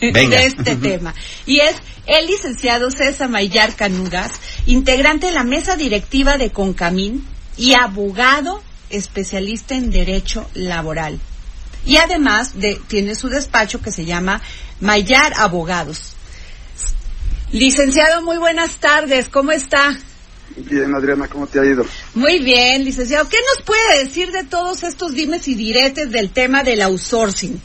Venga. de este tema. Y es el licenciado César Mayar Canudas, integrante de la mesa directiva de Concamín y abogado especialista en derecho laboral. Y además de, tiene su despacho que se llama Mayar Abogados. Licenciado, muy buenas tardes. ¿Cómo está? Bien, Adriana, ¿cómo te ha ido? Muy bien, licenciado. ¿Qué nos puede decir de todos estos dimes y diretes del tema del outsourcing?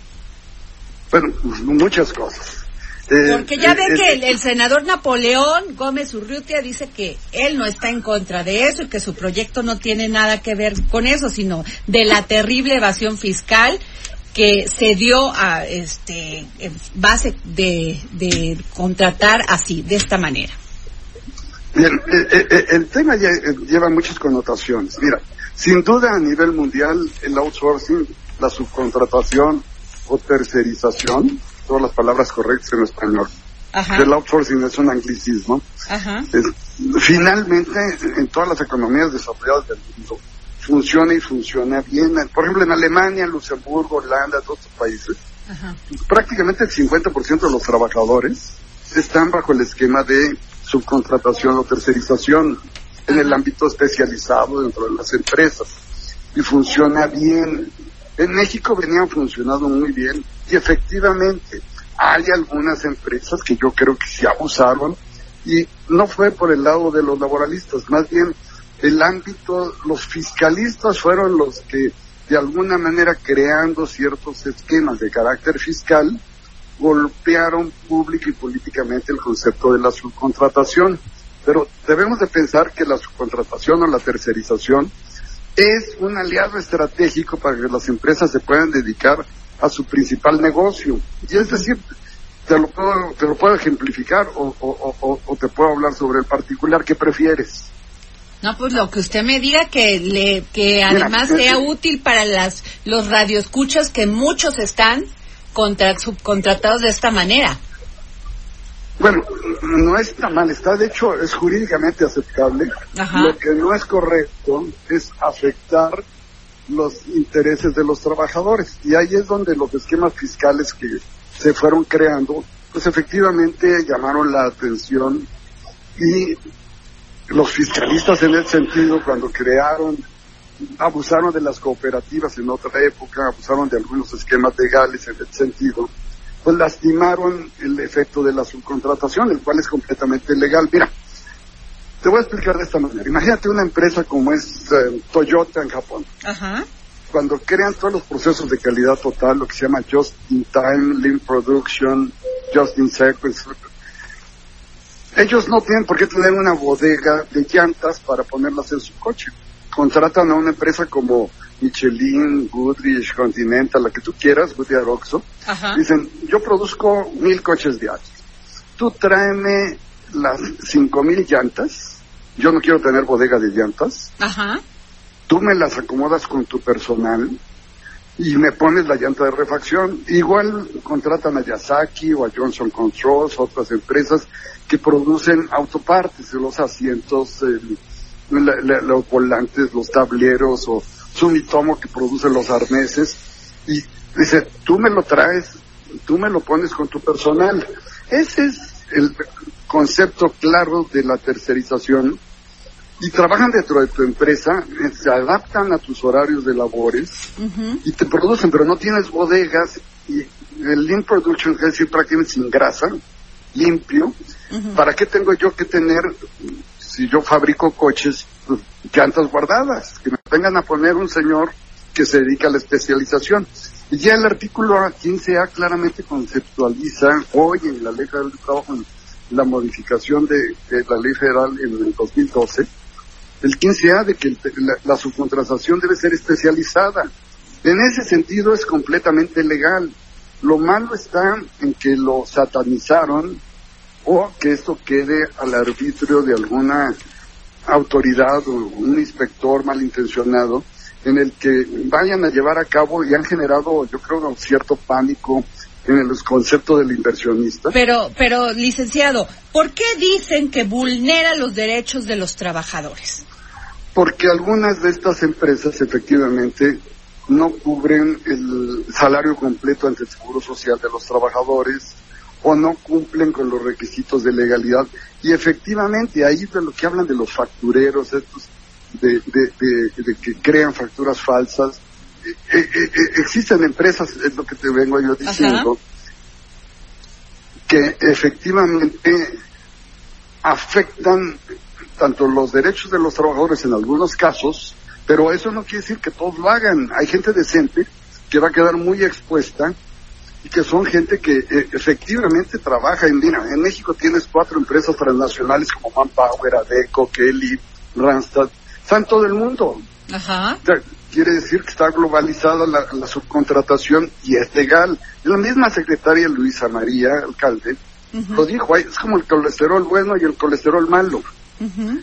Bueno, muchas cosas. Eh, Porque ya eh, ve eh, que el, el senador Napoleón Gómez Urrutia dice que él no está en contra de eso y que su proyecto no tiene nada que ver con eso, sino de la terrible evasión fiscal que se dio a este en base de, de contratar así, de esta manera. Bien, eh, eh, eh, el tema ya, eh, lleva muchas connotaciones. Mira, sin duda a nivel mundial el outsourcing, la subcontratación o tercerización, todas las palabras correctas en español. Ajá. El outsourcing es un anglicismo. Ajá. Finalmente, en todas las economías desarrolladas del mundo, funciona y funciona bien. Por ejemplo, en Alemania, Luxemburgo, Holanda, todos estos países, Ajá. prácticamente el 50% de los trabajadores están bajo el esquema de subcontratación o tercerización en el ámbito especializado dentro de las empresas y funciona bien. En México venían funcionando muy bien y efectivamente hay algunas empresas que yo creo que se abusaron y no fue por el lado de los laboralistas, más bien el ámbito, los fiscalistas fueron los que de alguna manera creando ciertos esquemas de carácter fiscal golpearon pública y políticamente el concepto de la subcontratación. Pero debemos de pensar que la subcontratación o la tercerización es un aliado estratégico para que las empresas se puedan dedicar a su principal negocio. Y es decir, te lo puedo, te lo puedo ejemplificar o, o- o- o te puedo hablar sobre el particular que prefieres. No, pues lo que usted me diga que le que además sea útil para las los radioescuchas que muchos están contra, subcontratados de esta manera. Bueno, no está mal, está de hecho es jurídicamente aceptable. Ajá. Lo que no es correcto es afectar los intereses de los trabajadores. Y ahí es donde los esquemas fiscales que se fueron creando, pues efectivamente llamaron la atención y los fiscalistas en ese sentido cuando crearon, abusaron de las cooperativas en otra época, abusaron de algunos esquemas legales en ese sentido, pues lastimaron el efecto de la subcontratación, el cual es completamente legal. Mira, te voy a explicar de esta manera. Imagínate una empresa como es eh, Toyota en Japón. Ajá. Cuando crean todos los procesos de calidad total, lo que se llama Just in Time, Lean Production, Just in Sequence, ellos no tienen por qué tener una bodega de llantas para ponerlas en su coche. Contratan a una empresa como Michelin, Goodrich, Continental, la que tú quieras, Goodyear. Ajá. Dicen, yo produzco mil coches diarios. Tú tráeme las cinco mil llantas. Yo no quiero tener bodega de llantas. Ajá. Tú me las acomodas con tu personal y me pones la llanta de refacción. Igual contratan a Yasaki o a Johnson Controls, otras empresas que producen autopartes, los asientos, el- la- la- los volantes, los tableros o Sumitomo que produce los arneses. Y dice, tú me lo traes, tú me lo pones con tu personal. Ese es el concepto claro de la tercerización y trabajan dentro de tu empresa, se adaptan a tus horarios de labores y te producen, pero no tienes bodegas y el lean production, es decir, prácticamente sin grasa, limpio. ¿Para qué tengo yo que tener, si yo fabrico coches, llantas guardadas? Que me vengan a poner un señor que se dedica a la especialización. Y ya el artículo 15A claramente conceptualiza hoy en la Ley Federal de Trabajo, en la modificación de, de la Ley Federal en el 2012, el 15A de que el- la, la subcontratación debe ser especializada. En ese sentido es completamente legal. Lo malo está en que lo satanizaron o que esto quede al arbitrio de alguna autoridad o un inspector malintencionado en el que vayan a llevar a cabo y han generado, yo creo, un cierto pánico en el concepto del inversionista. Pero, pero, licenciado, ¿por qué dicen que vulnera los derechos de los trabajadores? Porque algunas de estas empresas efectivamente no cubren el salario completo ante el Seguro Social de los trabajadores o no cumplen con los requisitos de legalidad. Y efectivamente, ahí de lo que hablan de los factureros, estos de, de, que crean facturas falsas. Eh, eh, eh, existen empresas, es lo que te vengo yo diciendo, que efectivamente afectan tanto los derechos de los trabajadores en algunos casos, pero eso no quiere decir que todos lo hagan. Hay gente decente que va a quedar muy expuesta y que son gente que efectivamente trabaja en, mira, en México tienes cuatro empresas transnacionales como Manpower, Adeco, Kelly, Randstad, en todo el mundo. Ajá. quiere decir que está globalizada la, subcontratación y es legal. La misma secretaria Luisa María, alcalde, lo dijo, es como el colesterol bueno y el colesterol malo.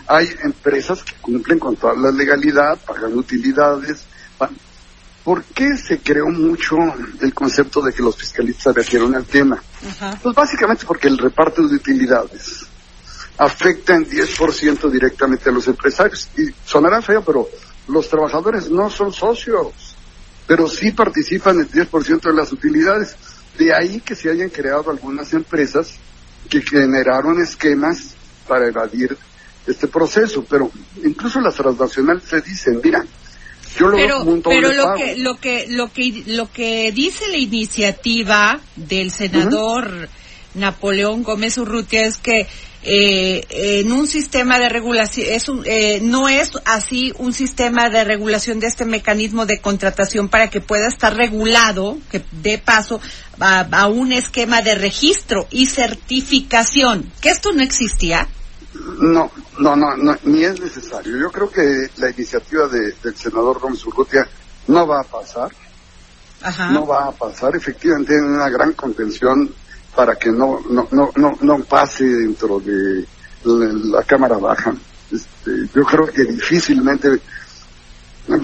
Hay empresas que cumplen con toda la legalidad, pagan utilidades. ¿Por qué se creó mucho el concepto de que los fiscalistas se refieren al tema? Pues básicamente porque el reparto de utilidades afectan 10% directamente a los empresarios. Y sonará feo, pero los trabajadores no son socios, pero sí participan en 10% de las utilidades. De ahí que se hayan creado algunas empresas que generaron esquemas para evadir este proceso, pero incluso las transnacionales se dicen, mira, yo lo pero, pero lo que lo que lo que lo que dice la iniciativa del senador Napoleón Gómez Urrutia es que eh, en un sistema de regulación, es eh, no es así un sistema de regulación de este mecanismo de contratación para que pueda estar regulado, que dé paso a, un esquema de registro y certificación, que esto no existía. No, no, no, ni es necesario. Yo creo que la iniciativa del senador Gómez Urrutia no va a pasar. No va a pasar. Efectivamente, hay una gran contención para que no, no, no, no, no pase dentro de la, Cámara Baja. Este, yo creo que difícilmente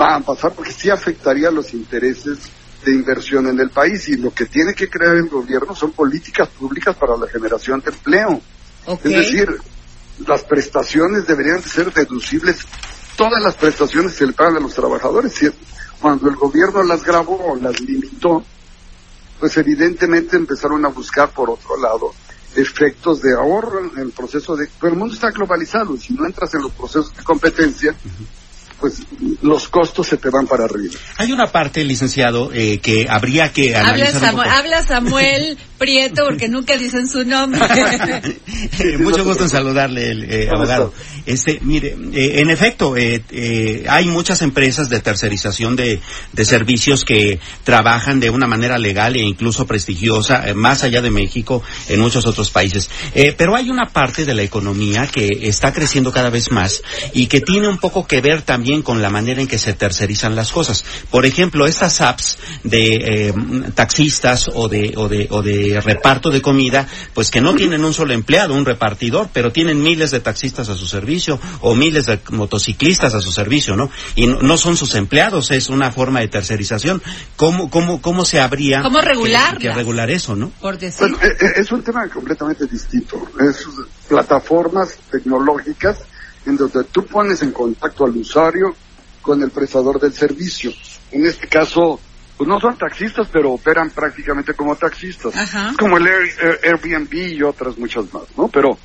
va a pasar porque sí afectaría los intereses de inversión en el país y lo que tiene que crear el gobierno son políticas públicas para la generación de empleo. Es decir, las prestaciones deberían ser deducibles, todas las prestaciones se le pagan a los trabajadores. Cuando el gobierno las grabó o las limitó, pues evidentemente empezaron a buscar por otro lado efectos de ahorro en el proceso de... Pero el mundo está globalizado si no entras en los procesos de competencia, pues los costos se te van para arriba. Hay una parte, licenciado, eh, que habría que analizar habla Samuel, Prieto, porque nunca dicen su nombre. Mucho gusto en saludarle, el eh, abogado. Este, mire, eh, en efecto, hay muchas empresas de tercerización de, servicios que trabajan de una manera legal e incluso prestigiosa, más allá de México, en muchos otros países. pero hay una parte de la economía que está creciendo cada vez más y que tiene un poco que ver también con la manera en que se tercerizan las cosas. Por ejemplo, estas apps de eh, taxistas o de, o, de, o de reparto de comida, pues que no tienen un solo empleado, un repartidor, pero tienen miles de taxistas a su servicio o miles de motociclistas a su servicio, ¿no? Y no, son sus empleados, es una forma de tercerización. ¿Cómo, cómo, cómo se habría ¿Cómo regular, que, regular eso, no? Por decir. Eh, eh, es un tema completamente distinto. Es plataformas tecnológicas en donde tú pones en contacto al usuario con el prestador del servicio. En este caso, pues no son taxistas, pero operan prácticamente como taxistas. Como el Airbnb y otras muchas más, ¿no? Pero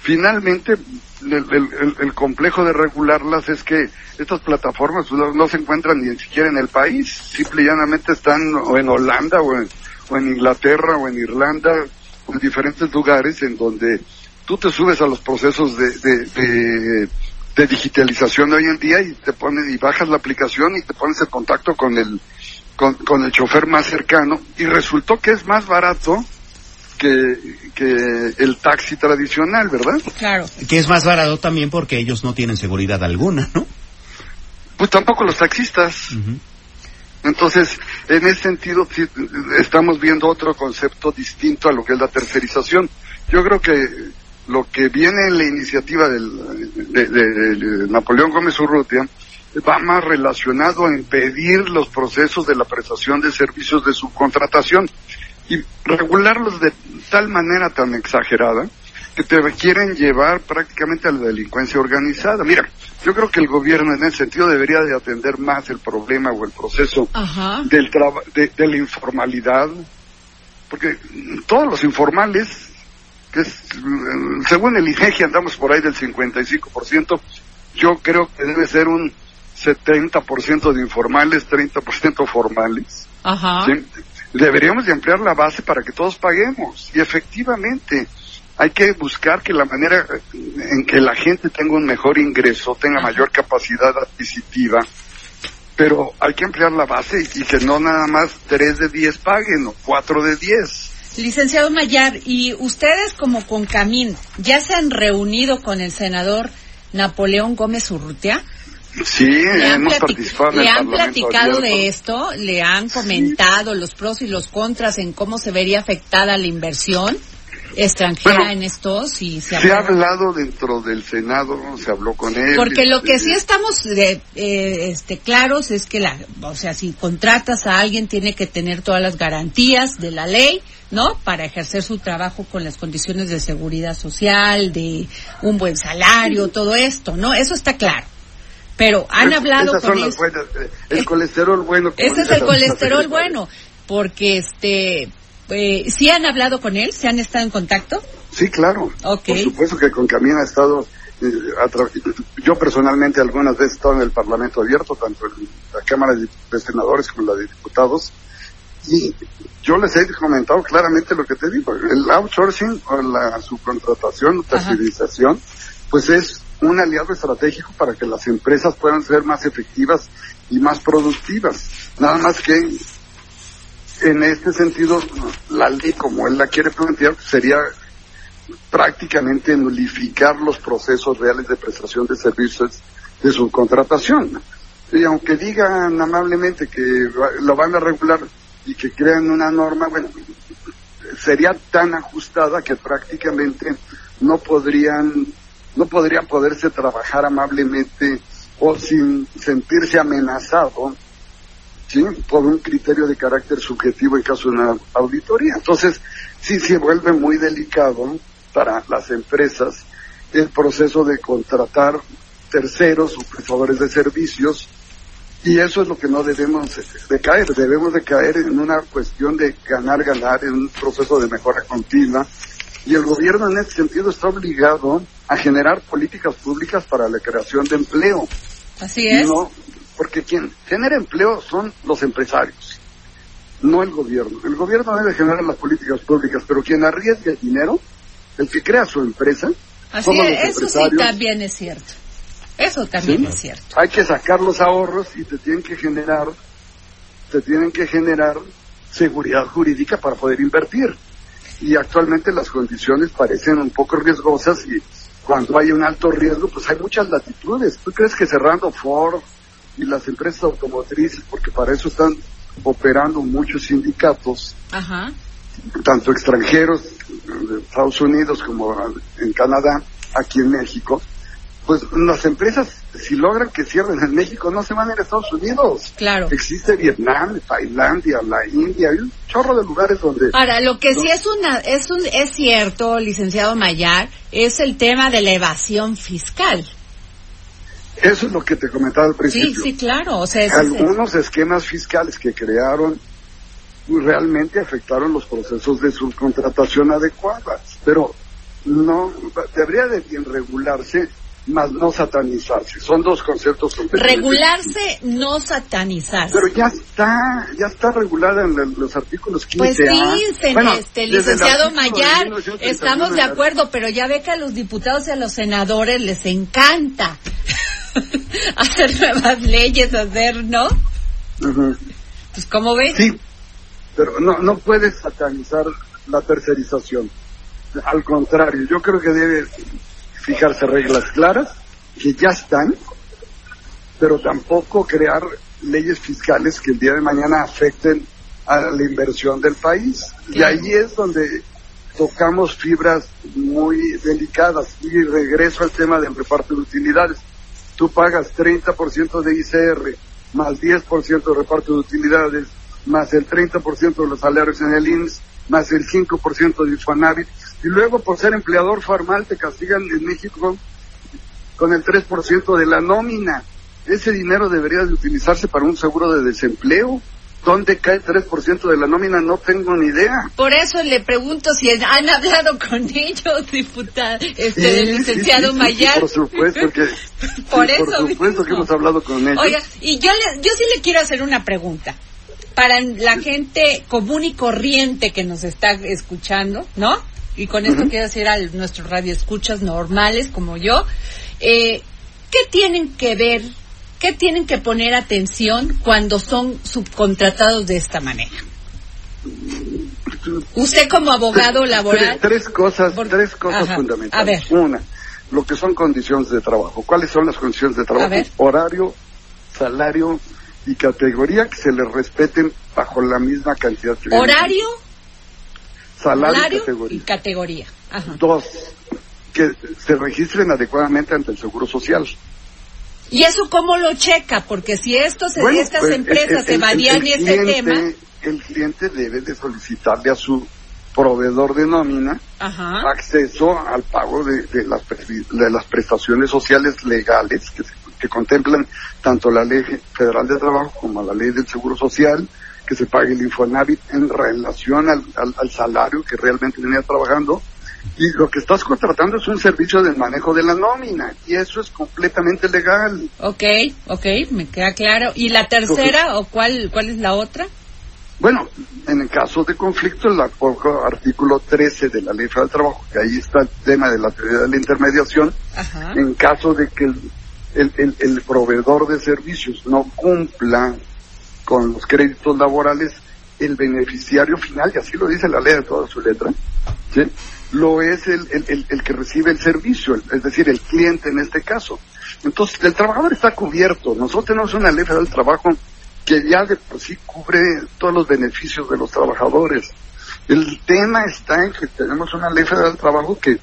finalmente el, complejo de regularlas es que estas plataformas pues, no, se encuentran ni siquiera en el país, simple y llanamente están o en Holanda o en, o en Inglaterra o en Irlanda o en diferentes lugares en donde tú te subes a los procesos de, de, de, digitalización de hoy en día y te pones y bajas la aplicación y te pones en contacto con el con el chofer más cercano. Y resultó que es más barato que, que el taxi tradicional, ¿verdad? Claro. Que es más barato también porque ellos no tienen seguridad alguna, ¿no? Pues tampoco los taxistas. Entonces, en ese sentido, estamos viendo otro concepto distinto a lo que es la tercerización. Yo creo que lo que viene en la iniciativa del, de, de Napoleón Gómez Urrutia va más relacionado a impedir los procesos de la prestación de servicios de subcontratación y regularlos de tal manera tan exagerada que te quieren llevar prácticamente a la delincuencia organizada. Mira, yo creo que el gobierno en ese sentido debería de atender más el problema o el proceso del de, de la informalidad, porque todos los informales, que es, según el INEGI andamos por ahí del 55%, yo creo que debe ser un 70% de informales, 30% formales. Ajá. Deberíamos de ampliar la base para que todos paguemos. Y efectivamente, hay que buscar que la manera en que la gente tenga un mejor ingreso, tenga mayor capacidad adquisitiva, pero hay que ampliar la base y que no nada más 3 de 10 paguen o 4 de 10. Licenciado Mayar, ¿y ustedes como Concamín ya se han reunido con el senador Napoleón Gómez Urrutia? Sí, hemos participado ¿Le han platicado de esto? ¿Le han comentado los pros y los contras en cómo se vería afectada la inversión extranjera en esto? Si se, ha hablado dentro del Senado, se habló con él. Porque lo que sí estamos eh, este, claros es que, la, o sea, si contratas a alguien tiene que tener todas las garantías de la ley, ¿no? Para ejercer su trabajo con las condiciones de seguridad social, de un buen salario, todo esto, ¿no? Eso está claro. Pero han hablado con eh, el colesterol bueno. Ese es el colesterol bueno, porque este, eh, ¿sí han hablado con él? ¿Se han estado en contacto? Sí, claro. Por supuesto que con Camina ha estado, eh, yo personalmente algunas veces he estado en el Parlamento abierto, tanto en la Cámara de Senadores como en la de Diputados, y yo les he comentado claramente lo que te digo, el outsourcing o la subcontratación, tercerización, pues es un aliado estratégico para que las empresas puedan ser más efectivas y más productivas. Nada más que en este sentido, la ley como él la quiere plantear sería prácticamente nulificar los procesos reales de prestación de servicios de subcontratación. Y aunque digan amablemente que lo van a regular y que crean una norma, bueno, sería tan ajustada que prácticamente no podrían no podría poderse trabajar amablemente o sin sentirse amenazado por un criterio de carácter subjetivo en caso de una auditoría. Entonces, sí se vuelve muy delicado para las empresas el proceso de contratar terceros o prestadores de servicios y eso es lo que no debemos de caer, debemos de caer en una cuestión de ganar, ganar, en un proceso de mejora continua y el gobierno en ese sentido está obligado a generar políticas públicas para la creación de empleo. Así es. No, porque quien genera empleo son los empresarios, no el gobierno. El gobierno debe generar las políticas públicas, pero quien arriesga el dinero, el que crea su empresa, Así es, eso sí también es cierto. Eso también es cierto. Hay que sacar los ahorros y te tienen que generar, te tienen que generar seguridad jurídica para poder invertir y actualmente las condiciones parecen un poco riesgosas y cuando hay un alto riesgo, pues hay muchas latitudes. ¿Tú crees que cerrando Ford y las empresas automotrices, porque para eso están operando muchos sindicatos, tanto extranjeros de Estados Unidos como en Canadá, aquí en México, pues las empresas, si logran que cierren en México, no se van a ir a Estados Unidos. Claro. Existe Vietnam, Tailandia, la India, hay un chorro de lugares donde... Ahora, lo que sí es una, es un, es cierto, licenciado Mayar, es el tema de la evasión fiscal. Eso es lo que te comentaba al principio. Sí, sí, claro. O sea, Algunos esquemas fiscales que crearon realmente afectaron los procesos de subcontratación adecuadas, pero no debería de bien regularse más no satanizarse. Son dos conceptos Regularse, no satanizarse. Pero ya está, ya está regulada en los artículos 15 Pues sí, este, licenciado Mayar, estamos de acuerdo, pero ya ve que a los diputados y a los senadores les encanta hacer nuevas leyes, hacer, ¿no? Pues, ¿cómo ves? Sí, pero no, no puedes satanizar la tercerización. Al contrario, yo creo que debe fijarse reglas claras que ya están, pero tampoco crear leyes fiscales que el día de mañana afecten a la inversión del país. Y ahí es donde tocamos fibras muy delicadas y regreso al tema del reparto de utilidades. Tú pagas 30% de ICR más 10% de reparto de utilidades más el 30% de los salarios en el INS más el 5% de Infonavit y luego por ser empleador formal te castigan en México con el 3% de la nómina. Ese dinero debería de utilizarse para un seguro de desempleo ¿Dónde cae 3% de la nómina? No tengo ni idea. Por eso le pregunto si han hablado con ellos, diputado, este, licenciado Mayar. por supuesto que, por, eso por supuesto que hemos hablado con ellos. Oiga, y yo, le, yo sí le quiero hacer una pregunta. Para la gente común y corriente que nos está escuchando, ¿no? Y con esto quiero decir a nuestros radioescuchas normales como yo, eh, ¿qué tienen que ver ¿Qué tienen que poner atención cuando son subcontratados de esta manera? Usted como abogado laboral. Tres, cosas, tres cosas fundamentales. Una, lo que son condiciones de trabajo. ¿Cuáles son las condiciones de trabajo? Horario, salario y categoría que se les respeten bajo la misma cantidad. De Horario, salario, y categoría. Dos, que se registren adecuadamente ante el Seguro Social. ¿Y eso cómo lo checa? Porque si esto se, estas pues, empresas se evadían ese tema... El cliente debe de solicitarle a su proveedor de nómina acceso al pago de, las, de las prestaciones sociales legales que, que contemplan tanto la Ley Federal de Trabajo como la Ley del Seguro Social, que se pague el Infonavit en relación al, al salario que realmente venía trabajando y lo que estás contratando es un servicio de manejo de la nómina y eso es completamente legal. Ok, ok, me queda claro. ¿Y la tercera o cuál, cuál es la otra? Bueno, en el caso de conflicto, el artículo 13 de la Ley Federal del Trabajo, que ahí está el tema de la teoría de la intermediación, en caso de que el, el, el proveedor de servicios no cumpla con los créditos laborales, el beneficiario final, y así lo dice la ley de toda su letra, lo es el, el, el, que recibe el servicio, es decir, el cliente en este caso. Entonces, el trabajador está cubierto. Nosotros tenemos una ley federal del trabajo que ya de por sí cubre todos los beneficios de los trabajadores. El tema está en que tenemos una ley federal del trabajo que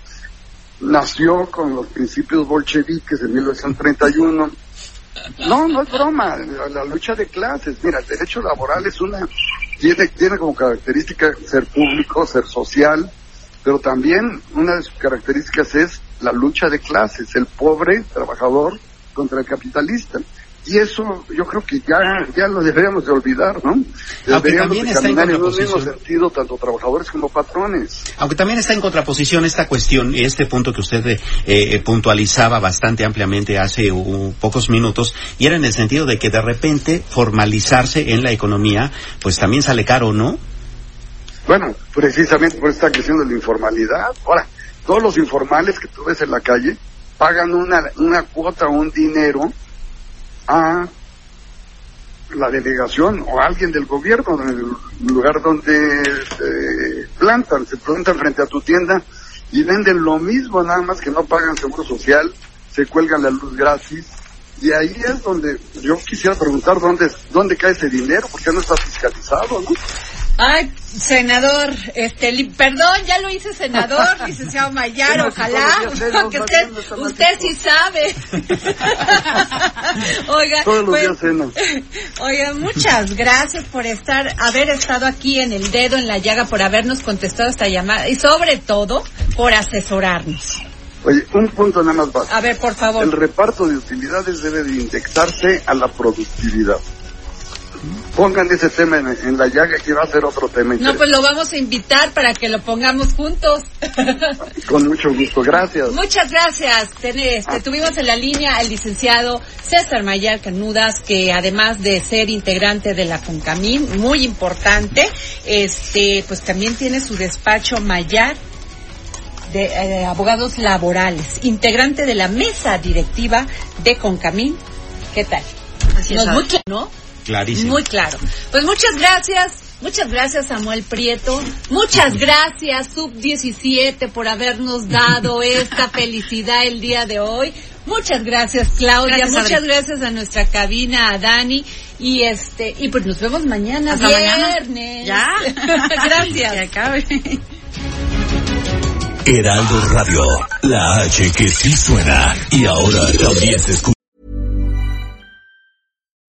nació con los principios bolcheviques de 1931. No, no es broma, la, lucha de clases. Mira, el derecho laboral es una, tiene, tiene como característica ser público, ser social, pero también una de sus características es la lucha de clases, el pobre trabajador contra el capitalista. Y eso yo creo que ya, ya lo deberíamos de olvidar, ¿no? Deberíamos de caminar en, un mismo sentido, tanto trabajadores como patrones. Aunque también está en contraposición esta cuestión, este punto que usted eh, eh, puntualizaba bastante ampliamente hace pocos minutos, y era en el sentido de que de repente formalizarse en la economía, pues también sale caro, ¿no? Bueno, precisamente por esta cuestión de la informalidad. Ahora, todos los informales que tú ves en la calle pagan una, una cuota o un dinero a la delegación o a alguien del gobierno en el lugar donde plantan, se plantan frente a tu tienda y venden lo mismo, nada más que no pagan seguro social, se cuelgan la luz gratis. Y ahí es donde yo quisiera preguntar dónde, dónde cae ese dinero, porque no está fiscalizado, ¿no? Ay, senador, este, perdón, ya lo hice senador, licenciado Mayar, ojalá, que usted, usted sí sabe. oiga, pues, oiga, muchas gracias por estar, haber estado aquí en el dedo en la llaga, por habernos contestado esta llamada y sobre todo por asesorarnos. Oye, un punto nada más básico. A ver, por favor. El reparto de utilidades debe de indexarse a la productividad pongan ese tema en, la llaga que va a ser otro tema. No, pues lo vamos a invitar para que lo pongamos juntos. Con mucho gusto, gracias. Muchas gracias. Este, ah. Tuvimos en la línea al licenciado César Mayar Canudas, que además de ser integrante de la CONCAMIN, muy importante, este, pues también tiene su despacho Mayar de eh, abogados laborales, integrante de la mesa directiva de CONCAMIN. ¿Qué tal? Así es, ¿no? Clarísimo. Muy claro. Pues muchas gracias. Muchas gracias Samuel Prieto, muchas gracias Sub 17 por habernos dado esta felicidad el día de hoy. Muchas gracias Claudia, muchas gracias a nuestra cabina, a Dani y este y pues nos vemos mañana viernes. Ya. gracias. Acabe. Heraldo Radio, la H que sí suena y ahora también se escucha.